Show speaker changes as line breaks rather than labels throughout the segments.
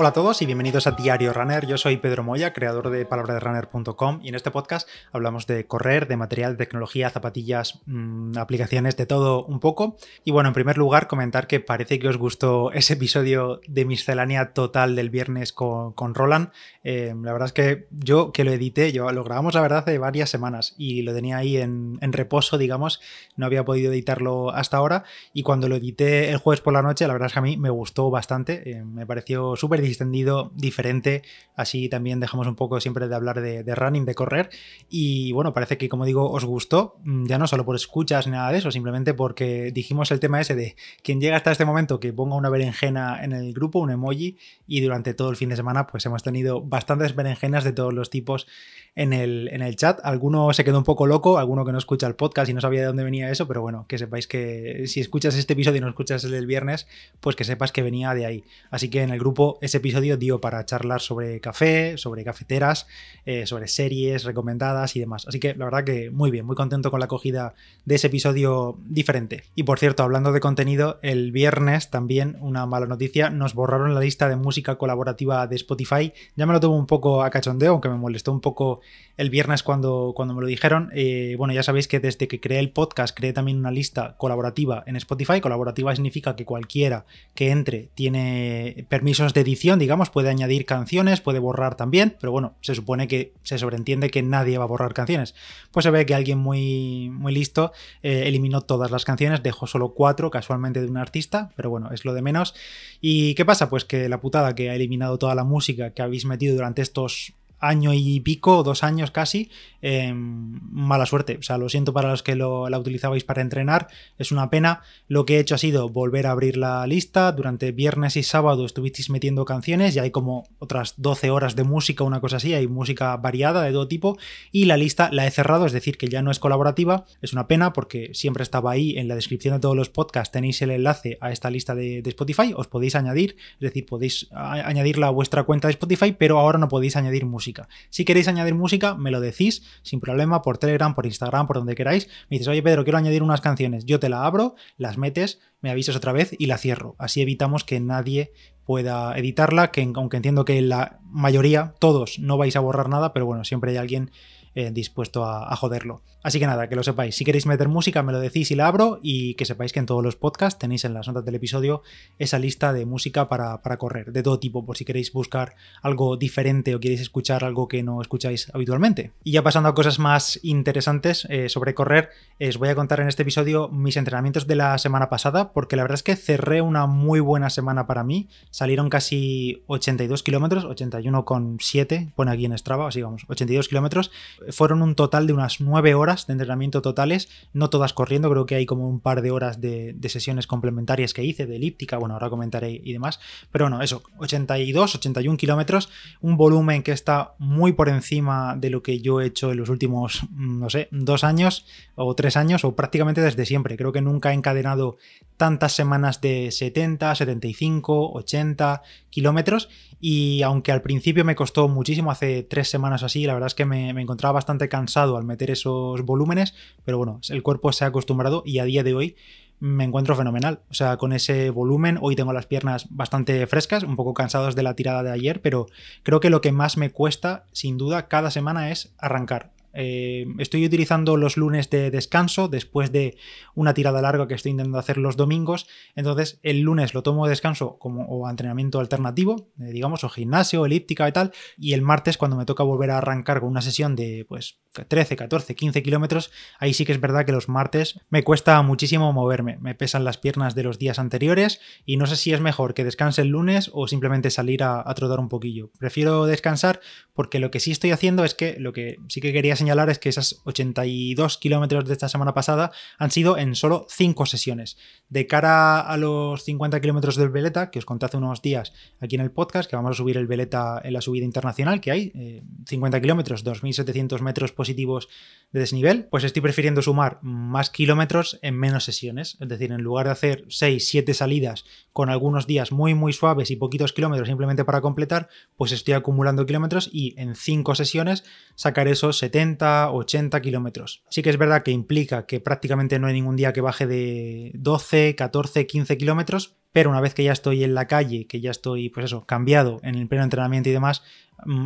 Hola a todos y bienvenidos a Diario Runner. Yo soy Pedro Moya, creador de palabraderunner.com y en este podcast hablamos de correr, de material, de tecnología, zapatillas, mmm, aplicaciones, de todo un poco. Y bueno, en primer lugar, comentar que parece que os gustó ese episodio de miscelánea total del viernes con, con Roland. Eh, la verdad es que yo que lo edité, yo lo grabamos la verdad hace varias semanas y lo tenía ahí en, en reposo, digamos, no había podido editarlo hasta ahora y cuando lo edité el jueves por la noche, la verdad es que a mí me gustó bastante, eh, me pareció súper extendido, diferente. Así también dejamos un poco siempre de hablar de, de, running, de correr. Y bueno, parece que como digo, os gustó, mm, ya no solo por escuchas ni nada de eso, simplemente porque dijimos el tema ese de quien llega hasta este momento que ponga una berenjena en el grupo, un emoji, y durante todo el fin de semana pues hemos tenido bastantes berenjenas de todos los tipos en el, en el chat. Alguno se quedó un poco loco, alguno que no escucha el podcast y no sabía de dónde venía eso, pero bueno, que sepáis que si escuchas este episodio y no escuchas el del viernes, pues que sepas que venía de ahí. Así que en el grupo ese episodio dio para charlar sobre café, sobre cafeteras, eh, sobre series recomendadas y demás. Así que la verdad que muy bien, muy contento con la acogida de ese episodio diferente. Y por cierto, hablando de contenido, el viernes también una mala noticia, nos borraron la lista de música colaborativa de Spotify. Ya me lo tuvo un poco a cachondeo, aunque me molestó un poco el viernes cuando, cuando me lo dijeron. Eh, bueno, ya sabéis que desde que creé el podcast creé también una lista colaborativa en Spotify. Colaborativa significa que cualquiera que entre tiene permisos de edición, digamos, puede añadir canciones, puede borrar también, pero bueno, se supone que se sobreentiende que nadie va a borrar canciones. Pues se ve que alguien muy, muy listo eh, eliminó todas las canciones, dejó solo cuatro casualmente de un artista, pero bueno, es lo de menos. ¿Y qué pasa? Pues que la putada que ha eliminado toda la música que habéis metido durante estos año y pico, dos años casi, eh, mala suerte. O sea, lo siento para los que la utilizabais para entrenar, es una pena. Lo que he hecho ha sido volver a abrir la lista. Durante viernes y sábado estuvisteis metiendo canciones y hay como otras 12 horas de música, una cosa así, hay música variada de todo tipo. Y la lista la he cerrado, es decir, que ya no es colaborativa. Es una pena porque siempre estaba ahí en la descripción de todos los podcasts, tenéis el enlace a esta lista de Spotify, os podéis añadir, es decir, podéis añadirla a vuestra cuenta de Spotify, pero ahora no podéis añadir música. Si queréis añadir música, me lo decís sin problema por Telegram, por Instagram, por donde queráis. Me dices, oye Pedro, quiero añadir unas canciones. Yo te la abro, las metes, me avisas otra vez y la cierro. Así evitamos que nadie pueda editarla, que aunque entiendo que la mayoría, todos, no vais a borrar nada, pero bueno, siempre hay alguien eh, dispuesto a, a, joderlo. Así que nada, que lo sepáis. Si queréis meter música, me lo decís y la abro. Y que sepáis que en todos los podcasts tenéis en las notas del episodio esa lista de música para, correr, de todo tipo, por si queréis buscar algo diferente o queréis escuchar algo que no escucháis habitualmente. Y ya pasando a cosas más interesantes eh, sobre correr, eh, os voy a contar en este episodio mis entrenamientos de la semana pasada, porque la verdad es que cerré una muy buena semana para mí. Salieron casi 82 kilómetros, 81,7, pone aquí en Strava, así vamos, 82 kilómetros fueron un total de unas 9 horas de entrenamiento totales, no todas corriendo, creo que hay como un par de horas de, sesiones complementarias que hice, de elíptica, bueno, ahora comentaré y demás, pero bueno, eso, 82, 81 kilómetros, un volumen que está muy por encima de lo que yo he hecho en los últimos, no sé, dos años o tres años o prácticamente desde siempre, creo que nunca he encadenado tantas semanas de 70, 75, 80 kilómetros y aunque al principio me costó muchísimo, hace tres semanas así, la verdad es que me, me, encontraba bastante cansado al meter esos volúmenes, pero bueno, el cuerpo se ha acostumbrado y a día de hoy me encuentro fenomenal. O sea, con ese volumen, hoy tengo las piernas bastante frescas, un poco cansados de la tirada de ayer, pero creo que lo que más me cuesta, sin duda, cada semana es arrancar. Eh, estoy utilizando los lunes de descanso después de una tirada larga que estoy intentando hacer los domingos. Entonces, el lunes lo tomo de descanso como entrenamiento alternativo, eh, digamos, o gimnasio, elíptica y tal. Y el martes, cuando me toca volver a arrancar con una sesión de pues 13, 14, 15 kilómetros, ahí sí que es verdad que los martes me cuesta muchísimo moverme. Me pesan las piernas de los días anteriores y no sé si es mejor que descanse el lunes o simplemente salir a, a trotar un poquillo. Prefiero descansar porque lo que sí estoy haciendo es que lo que sí que quería señalar es que esas 82 kilómetros de esta semana pasada han sido en solo 5 sesiones. De cara a los 50 kilómetros del Veleta, que os conté hace unos días aquí en el podcast, que vamos a subir el Veleta en la subida internacional que hay, eh, 50 kilómetros, 2.700 metros positivos de desnivel, pues estoy prefiriendo sumar más kilómetros en menos sesiones. Es decir, en lugar de hacer 6, 7 salidas con algunos días muy, muy suaves y poquitos kilómetros simplemente para completar, pues estoy acumulando kilómetros y en 5 sesiones sacar esos 70, 80 kilómetros. Sí que es verdad que implica que prácticamente no hay ningún día que baje de 12, 14, 15 kilómetros, pero una vez que ya estoy en la calle, que ya estoy, pues eso, cambiado en el pleno entrenamiento y demás,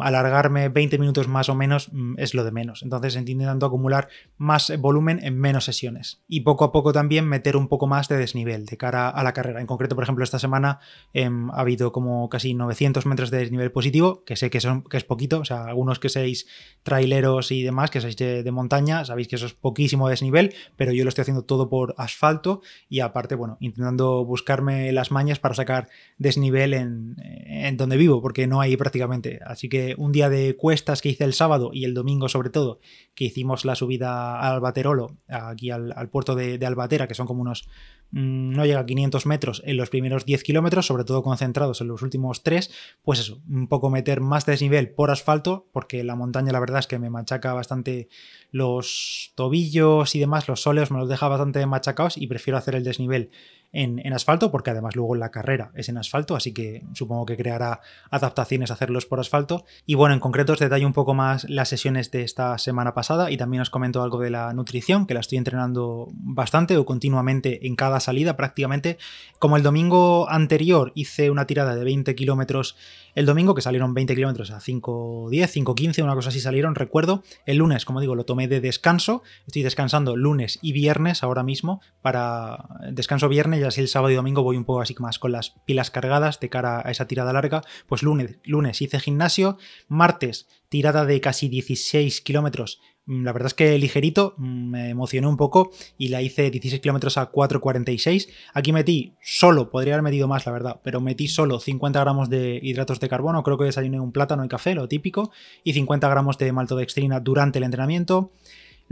alargarme 20 minutos más o menos mm, es lo de menos. Entonces intentando acumular más volumen en menos sesiones. Y poco a poco también meter un poco más de desnivel de cara a la carrera. En concreto, por ejemplo, esta semana em, ha habido como casi 900 metros de desnivel positivo, que sé que, son, que es poquito. O sea, algunos que seáis traileros y demás, que seáis de, montaña, sabéis que eso es poquísimo desnivel, pero yo lo estoy haciendo todo por asfalto y aparte, bueno, intentando buscarme las mañas para sacar desnivel en, en donde vivo, porque no hay prácticamente. Así que un día de cuestas que hice el sábado y el domingo sobre todo, que hicimos la subida al Albaterolo, aquí al, puerto de, Albatera, que son como unos, mm, no llega a 500 metros en los primeros 10 kilómetros, sobre todo concentrados en los últimos 3, pues eso, un poco meter más desnivel por asfalto, porque la montaña la verdad es que me machaca bastante los tobillos y demás, los soleos me los deja bastante machacados y prefiero hacer el desnivel en, asfalto, porque además luego la carrera es en asfalto, así que supongo que creará adaptaciones a hacerlos por asfalto. Y bueno, en concreto os detallo un poco más las sesiones de esta semana pasada y también os comento algo de la nutrición, que la estoy entrenando bastante o continuamente en cada salida prácticamente. Como el domingo anterior hice una tirada de 20 kilómetros el domingo, que salieron 20 kilómetros a 5.10, 5.15, una cosa así salieron, recuerdo. El lunes, como digo, lo tomé de descanso. Estoy descansando lunes y viernes ahora mismo para descanso viernes así el sábado y domingo voy un poco así más con las pilas cargadas de cara a esa tirada larga. Pues lunes, lunes hice gimnasio, martes tirada de casi 16 kilómetros Mm, la verdad es que ligerito, mm, me emocioné un poco y la hice 16 kilómetros a 4.46. Aquí metí solo, podría haber metido más, la verdad, pero metí solo 50 gramos de hidratos de carbono, creo que desayuné un plátano y café, lo típico, y 50 gramos de maltodextrina durante el entrenamiento.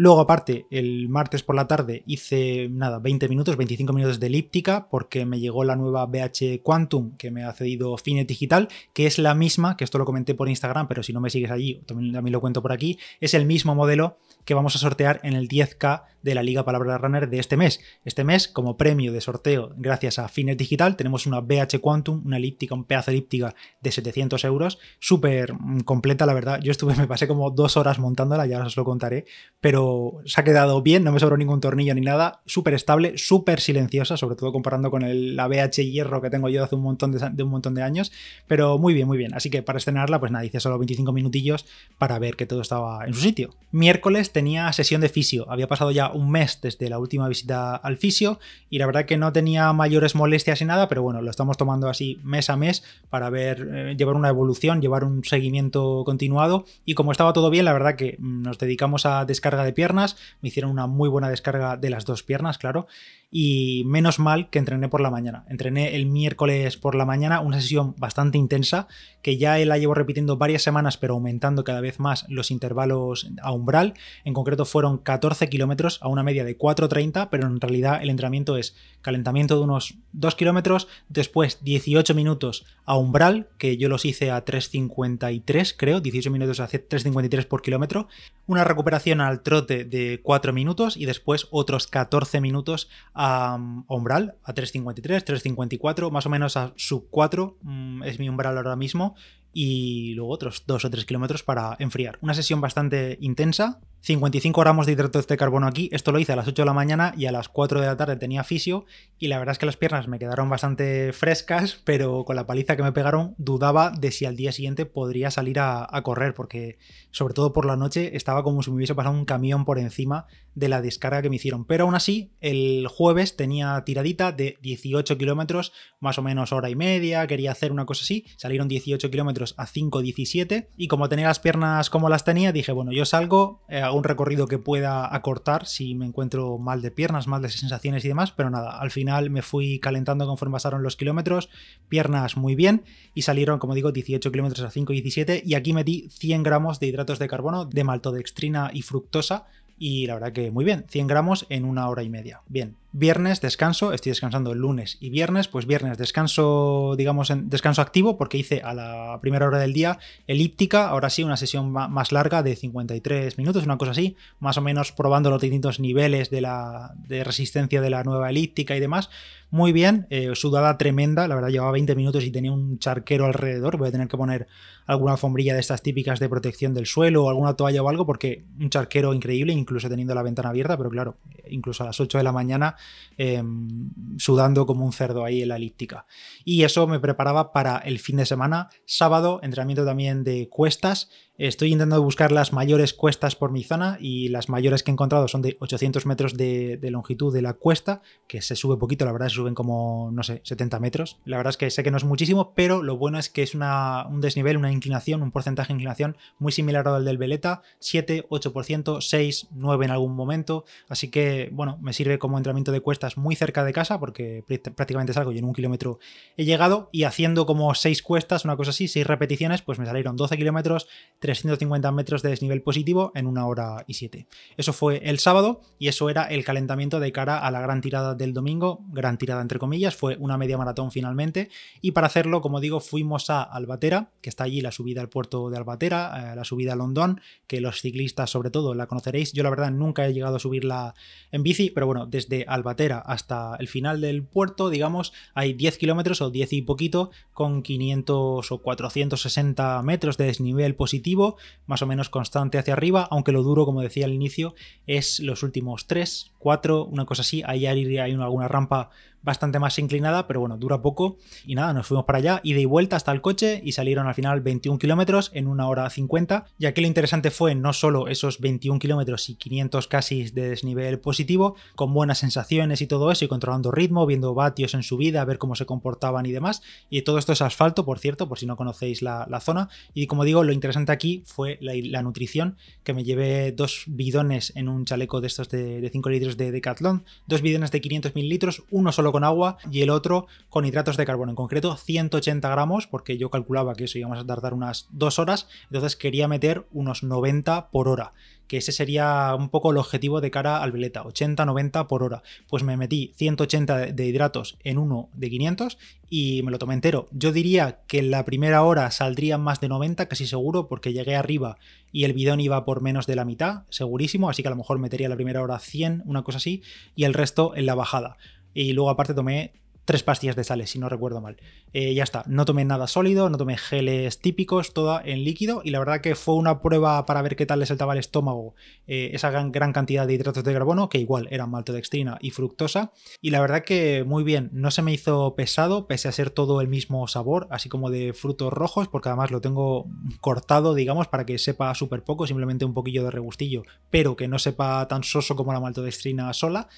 Luego, aparte, el martes por la tarde hice nada, 20 minutos, 25 minutos de elíptica, porque me llegó la nueva BH Quantum que me ha cedido Finet Digital, que es la misma, que esto lo comenté por Instagram, pero si no me sigues allí, también, también lo cuento por aquí, es el mismo modelo que vamos a sortear en el 10K de la Liga Palabra Runner de este mes. Este mes, como premio de sorteo, gracias a Finet Digital, tenemos una BH Quantum, una elíptica, un pedazo elíptica de 700 euros, súper mm, completa, la verdad. Yo estuve, me pasé como dos horas montándola, ya os lo contaré, pero se ha quedado bien, no me sobró ningún tornillo ni nada, súper estable, súper silenciosa, sobre todo comparando con la BH Hierro que tengo yo hace un montón de, un montón de años, pero muy bien, muy bien. Así que para estrenarla, pues nada, hice solo 25 minutillos para ver que todo estaba en su sitio. Miércoles tenía sesión de fisio, había pasado ya un mes desde la última visita al fisio y la verdad que no tenía mayores molestias y nada, pero bueno, lo estamos tomando así mes a mes para ver, eh, llevar una evolución, llevar un seguimiento continuado y como estaba todo bien, la verdad que nos dedicamos a descarga de piernas, me hicieron una muy buena descarga de las dos piernas, claro, y menos mal que entrené por la mañana. Entrené el miércoles por la mañana, una sesión bastante intensa, que ya la llevo repitiendo varias semanas, pero aumentando cada vez más los intervalos a umbral. En concreto fueron 14 kilómetros a una media de 4.30, pero en realidad el entrenamiento es calentamiento de unos 2 kilómetros, después 18 minutos a umbral, que yo los hice a 3.53, creo, 18 minutos a 3.53 por kilómetro, una recuperación al trote de 4 minutos y después otros 14 minutos a, umbral, a 3.53, 3.54, más o menos a sub 4 mm, es mi umbral ahora mismo y luego otros 2 o 3 kilómetros para enfriar. Una sesión bastante intensa, 55 gramos de hidratos de carbono aquí. Esto lo hice a las 8 de la mañana y a las 4 de la tarde tenía fisio. Y la verdad es que las piernas me quedaron bastante frescas, pero con la paliza que me pegaron dudaba de si al día siguiente podría salir a, correr, porque sobre todo por la noche estaba como si me hubiese pasado un camión por encima de la descarga que me hicieron. Pero aún así, el jueves tenía tiradita de 18 kilómetros, más o menos hora y media. Quería hacer una cosa así. Salieron 18 kilómetros a 5.17. Y como tenía las piernas como las tenía, dije, bueno, yo salgo. Eh, un recorrido que pueda acortar si me encuentro mal de piernas, mal de sensaciones y demás, pero nada, al final me fui calentando conforme pasaron los kilómetros, piernas muy bien y salieron, como digo, 18 kilómetros a 5,17 y aquí metí 100 gramos de hidratos de carbono, de maltodextrina y fructosa y la verdad que muy bien, 100 gramos en una hora y media. Bien, Viernes descanso, estoy descansando el lunes y viernes, pues viernes descanso, digamos, en descanso activo porque hice a la primera hora del día elíptica, ahora sí una sesión más larga de 53 minutos, una cosa así, más o menos probando los distintos niveles de, la, de resistencia de la nueva elíptica y demás. Muy bien, eh, sudada tremenda, la verdad llevaba 20 minutos y tenía un charquero alrededor, voy a tener que poner alguna alfombrilla de estas típicas de protección del suelo o alguna toalla o algo porque un charquero increíble, incluso teniendo la ventana abierta, pero claro, incluso a las 8 de la mañana em, sudando como un cerdo ahí en la elíptica. Y eso me preparaba para el fin de semana, sábado, entrenamiento también de cuestas Estoy intentando buscar las mayores cuestas por mi zona y las mayores que he encontrado son de 800 metros de, longitud de la cuesta, que se sube poquito, la verdad se suben como, no sé, 70 metros. La verdad es que sé que no es muchísimo, pero lo bueno es que es un desnivel, una inclinación, un porcentaje de inclinación muy similar al del Veleta, 7, 8%, 6, 9 en algún momento. Así que, bueno, me sirve como entrenamiento de cuestas muy cerca de casa, porque prácticamente salgo y en un kilómetro he llegado, y haciendo como 6 cuestas, una cosa así, 6 repeticiones, pues me salieron 12 kilómetros, 350 metros de desnivel positivo en una hora y siete. Eso fue el sábado y eso era el calentamiento de cara a la gran tirada del domingo, gran tirada entre comillas, fue una media maratón finalmente y para hacerlo, como digo, fuimos a Albatera, que está allí la subida al puerto de Albatera, eh, la subida a Londón, que los ciclistas sobre todo la conoceréis. Yo la verdad nunca he llegado a subirla en bici, pero bueno, desde Albatera hasta el final del puerto, digamos, hay 10 kilómetros o 10 y poquito con 500 o 460 metros de desnivel positivo más o menos constante hacia arriba, aunque lo duro, como decía al inicio, es los últimos 3, 4, una cosa así. Ahí hay alguna rampa bastante más inclinada, pero bueno, dura poco. Y nada, nos fuimos para allá, ida y vuelta hasta el coche y salieron al final 21 kilómetros en una hora 50. Y aquí lo interesante fue no solo esos 21 kilómetros y 500 casi de desnivel positivo, con buenas sensaciones y todo eso, y controlando ritmo, viendo vatios en subida, ver cómo se comportaban y demás. Y todo esto es asfalto, por cierto, por si no conocéis la, zona. Y como digo, lo interesante aquí fue la, nutrición, que me llevé dos bidones en un chaleco de estos de, de 5 litros de Decathlon, dos bidones de 500 mililitros, uno solo con agua y el otro con hidratos de carbono, en concreto 180 gramos, porque yo calculaba que eso íbamos a tardar unas dos horas, entonces quería meter unos 90 por hora que ese sería un poco el objetivo de cara al veleta, 80-90 por hora. Pues me metí 180 de hidratos en uno de 500 y me lo tomé entero. Yo diría que en la primera hora saldría más de 90, casi seguro, porque llegué arriba y el bidón iba por menos de la mitad, segurísimo, así que a lo mejor metería la primera hora 100, una cosa así, y el resto en la bajada y luego aparte tomé tres pastillas de sales, si no recuerdo mal. Eh, ya está, no tomé nada sólido, no tomé geles típicos, toda en líquido, y la verdad que fue una prueba para ver qué tal le saltaba el estómago eh, esa gran, gran, cantidad de hidratos de carbono, que igual eran maltodextrina y fructosa, y la verdad que muy bien, no se me hizo pesado, pese a ser todo el mismo sabor, así como de frutos rojos, porque además lo tengo cortado, digamos, para que sepa súper poco, simplemente un poquillo de regustillo, pero que no sepa tan soso como la maltodextrina sola.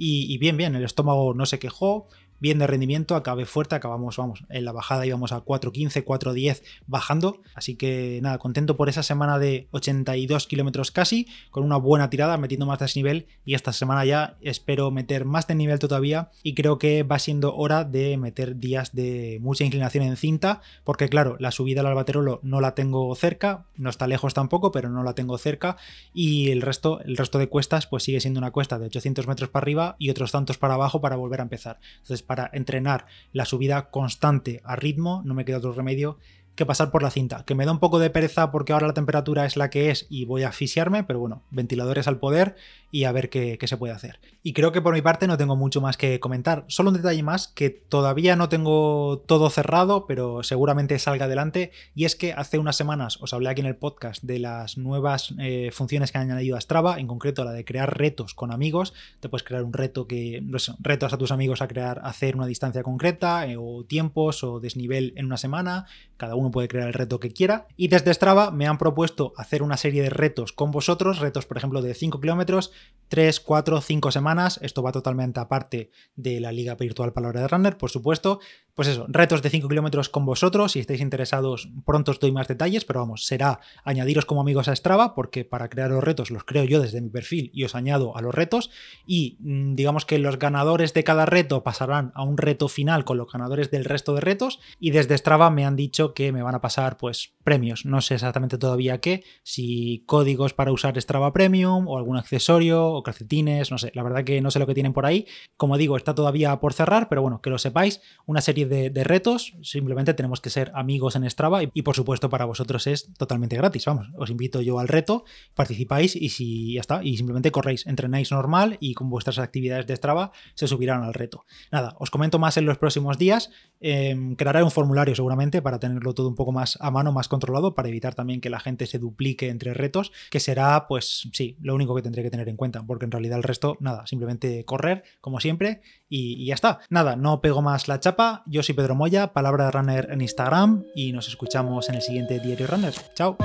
Y, bien, bien, el estómago no se quejó, bien de rendimiento, acabé fuerte, acabamos, vamos, en la bajada íbamos a 4.15, 4.10 bajando, así que nada, contento por esa semana de 82 kilómetros casi, con una buena tirada, metiendo más desnivel. Y esta semana ya espero meter más de nivel todavía. Y creo que va siendo hora de meter días de mucha inclinación en cinta, porque claro, la subida al Albaterolo no la tengo cerca, no está lejos tampoco, pero no la tengo cerca. Y el resto, el resto de cuestas pues sigue siendo una cuesta de 800 metros para arriba y otros tantos para abajo para volver a empezar. Entonces para entrenar la subida constante a ritmo, no me queda otro remedio que pasar por la cinta, que me da un poco de pereza porque ahora la temperatura es la que es y voy a asfixiarme, pero bueno, ventiladores al poder y a ver qué, se puede hacer. Y creo que por mi parte no tengo mucho más que comentar, solo un detalle más que todavía no tengo todo cerrado, pero seguramente salga adelante, y es que hace unas semanas os hablé aquí en el podcast de las nuevas eh, funciones que han añadido a Strava, en concreto la de crear retos con amigos, te puedes crear un reto que, sé, retos a tus amigos a crear, hacer una distancia concreta, eh, o tiempos, o desnivel en una semana, cada uno puede crear el reto que quiera. Y desde Strava me han propuesto hacer una serie de retos con vosotros, retos por ejemplo de 5 kilómetros, 3, 4, 5 semanas. Esto va totalmente aparte de la Liga Virtual Palabra de Runner, por supuesto. Pues eso, retos de 5 kilómetros con vosotros. Si estáis interesados, pronto os doy más detalles, pero vamos, será añadiros como amigos a Strava, porque para crear los retos los creo yo desde mi perfil y os añado a los retos. Y mm, digamos que los ganadores de cada reto pasarán a un reto final con los ganadores del resto de retos. Y desde Strava me han dicho que me van a pasar pues premios. No sé exactamente todavía qué, si códigos para usar Strava Premium o algún accesorio o calcetines, no sé, la verdad que no sé lo que tienen por ahí. Como digo, está todavía por cerrar, pero bueno, que lo sepáis, una serie de, retos, simplemente tenemos que ser amigos en Strava y, por supuesto para vosotros es totalmente gratis. Vamos, os invito yo al reto, participáis y si ya está, y simplemente corréis, entrenáis normal y con vuestras actividades de Strava se subirán al reto. Nada, os comento más en los próximos días. Em, crearé un formulario seguramente para tenerlo todo un poco más a mano, más controlado, para evitar también que la gente se duplique entre retos, que será, pues sí, lo único que tendré que tener en cuenta, porque en realidad el resto, nada, simplemente correr, como siempre, y, ya está. Nada, no pego más la chapa. Yo soy Pedro Moya, palabra runner en Instagram, y nos escuchamos en el siguiente Diario Runner. Chao.